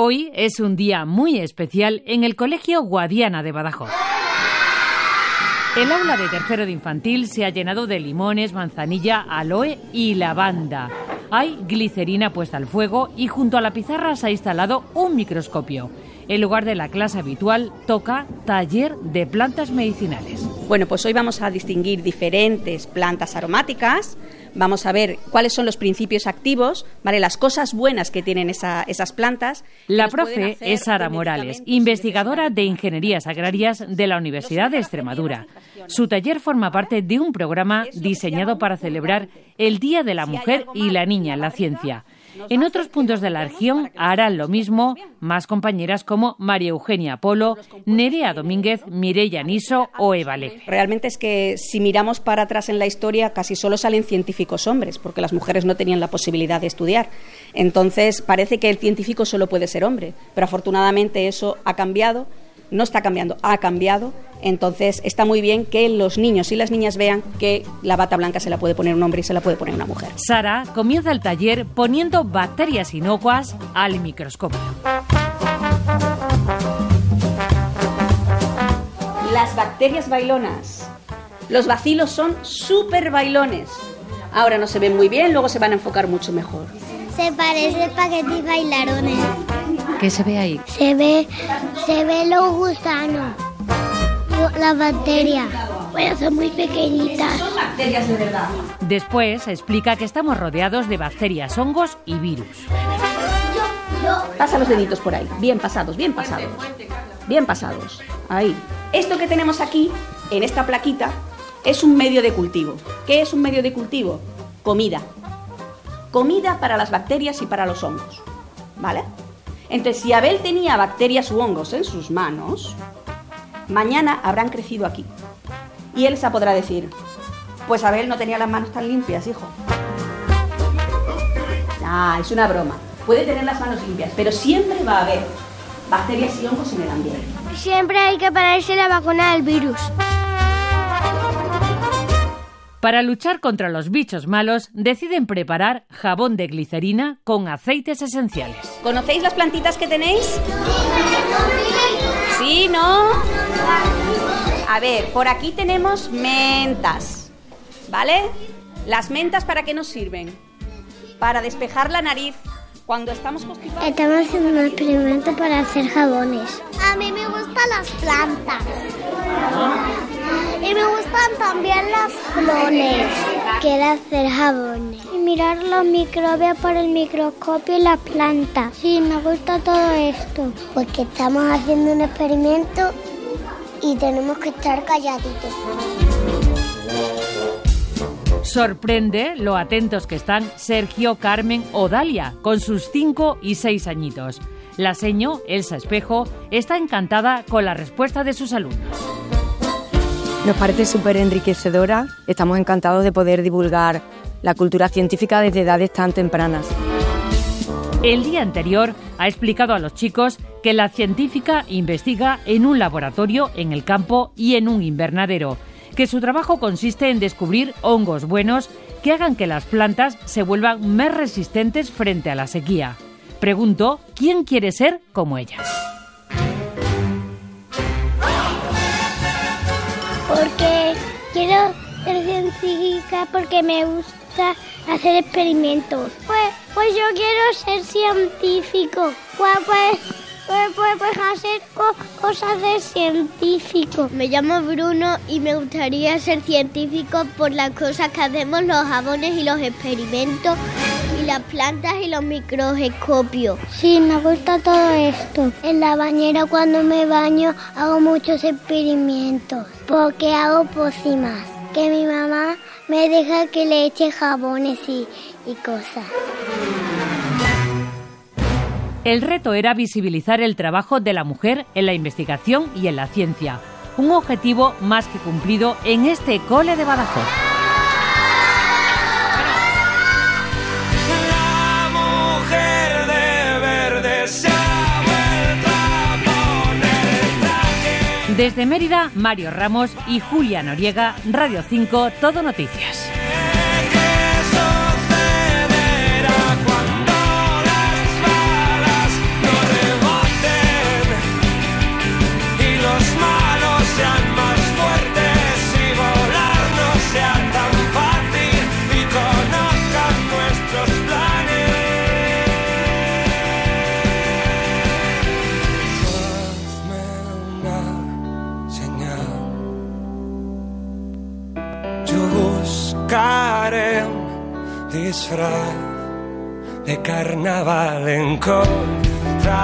Hoy es un día muy especial en el Colegio Guadiana de Badajoz. El aula de tercero de infantil se ha llenado de limones, manzanilla, aloe y lavanda. Hay glicerina puesta al fuego y junto a la pizarra se ha instalado un microscopio. En lugar de la clase habitual, toca taller de plantas medicinales. Bueno, pues hoy vamos a distinguir diferentes plantas aromáticas, vamos a ver cuáles son los principios activos, ¿vale? las cosas buenas que tienen esas plantas. La profe es Sara Morales, investigadora de Ingenierías Agrarias de la Universidad de Extremadura. Su taller forma parte de un programa diseñado para celebrar el Día de la Mujer y la Niña en la Ciencia. En otros puntos de la región harán lo mismo más compañeras como María Eugenia Polo, Nerea Domínguez, Mireya Niso o Eva Realmente es que si miramos para atrás en la historia casi solo salen científicos hombres, porque las mujeres no tenían la posibilidad de estudiar. Entonces parece que el científico solo puede ser hombre, pero afortunadamente eso ha cambiado no está cambiando, ha cambiado. Entonces está muy bien que los niños y las niñas vean que la bata blanca se la puede poner un hombre y se la puede poner una mujer. Sara comienza el taller poniendo bacterias inocuas al microscopio. Las bacterias bailonas. Los bacilos son súper bailones. Ahora no se ven muy bien, luego se van a enfocar mucho mejor. Se parece espaguetis bailarones. ¿Qué se ve ahí? Se ve, se ve los gusanos, la bacteria. Bueno, son muy pequeñitas. Son bacterias de verdad. Después explica que estamos rodeados de bacterias, hongos y virus. Pasa los deditos por ahí, bien pasados, bien pasados. Bien pasados. Ahí. Esto que tenemos aquí, en esta plaquita, es un medio de cultivo. ¿Qué es un medio de cultivo? Comida. Comida para las bacterias y para los hongos. ¿Vale? Entonces, si Abel tenía bacterias u hongos en sus manos, mañana habrán crecido aquí. Y Elsa podrá decir, pues Abel no tenía las manos tan limpias, hijo. Ah, es una broma. Puede tener las manos limpias, pero siempre va a haber bacterias y hongos en el ambiente. Siempre hay que pararse la vacuna del virus. Para luchar contra los bichos malos, deciden preparar jabón de glicerina con aceites esenciales. ¿Conocéis las plantitas que tenéis? ¿Sí? ¿No? A ver, por aquí tenemos mentas, ¿vale? ¿Las mentas para qué nos sirven? Para despejar la nariz cuando estamos constipados. Estamos haciendo un experimento para hacer jabones. A mí me gustan las plantas. Y me gustan también las flores. Quiero hacer jabones. Y mirar los microbios por el microscopio y las plantas. Sí, me gusta todo esto. Porque estamos haciendo un experimento y tenemos que estar calladitos. Sorprende lo atentos que están Sergio, Carmen o Dalia con sus 5 y 6 añitos. La seño, Elsa Espejo, está encantada con la respuesta de sus alumnos. Nos parece súper enriquecedora. Estamos encantados de poder divulgar la cultura científica desde edades tan tempranas. El día anterior ha explicado a los chicos que la científica investiga en un laboratorio, en el campo y en un invernadero, que su trabajo consiste en descubrir hongos buenos que hagan que las plantas se vuelvan más resistentes frente a la sequía. Pregunto, ¿quién quiere ser como ella? Científica porque me gusta hacer experimentos. Pues, pues yo quiero ser científico. Pues, pues, pues, pues, hacer cosas de científico. Me llamo Bruno y me gustaría ser científico por las cosas que hacemos los jabones y los experimentos y las plantas y los microscopios. Sí, me gusta todo esto. En la bañera cuando me baño hago muchos experimentos porque hago pócimas. Que mi mamá me deja que le eche jabones y, y cosas. El reto era visibilizar el trabajo de la mujer en la investigación y en la ciencia, un objetivo más que cumplido en este cole de Badajoz. Desde Mérida, Mario Ramos y Julia Noriega, Radio 5, Todo Noticias. disfraz de carnaval encontraré.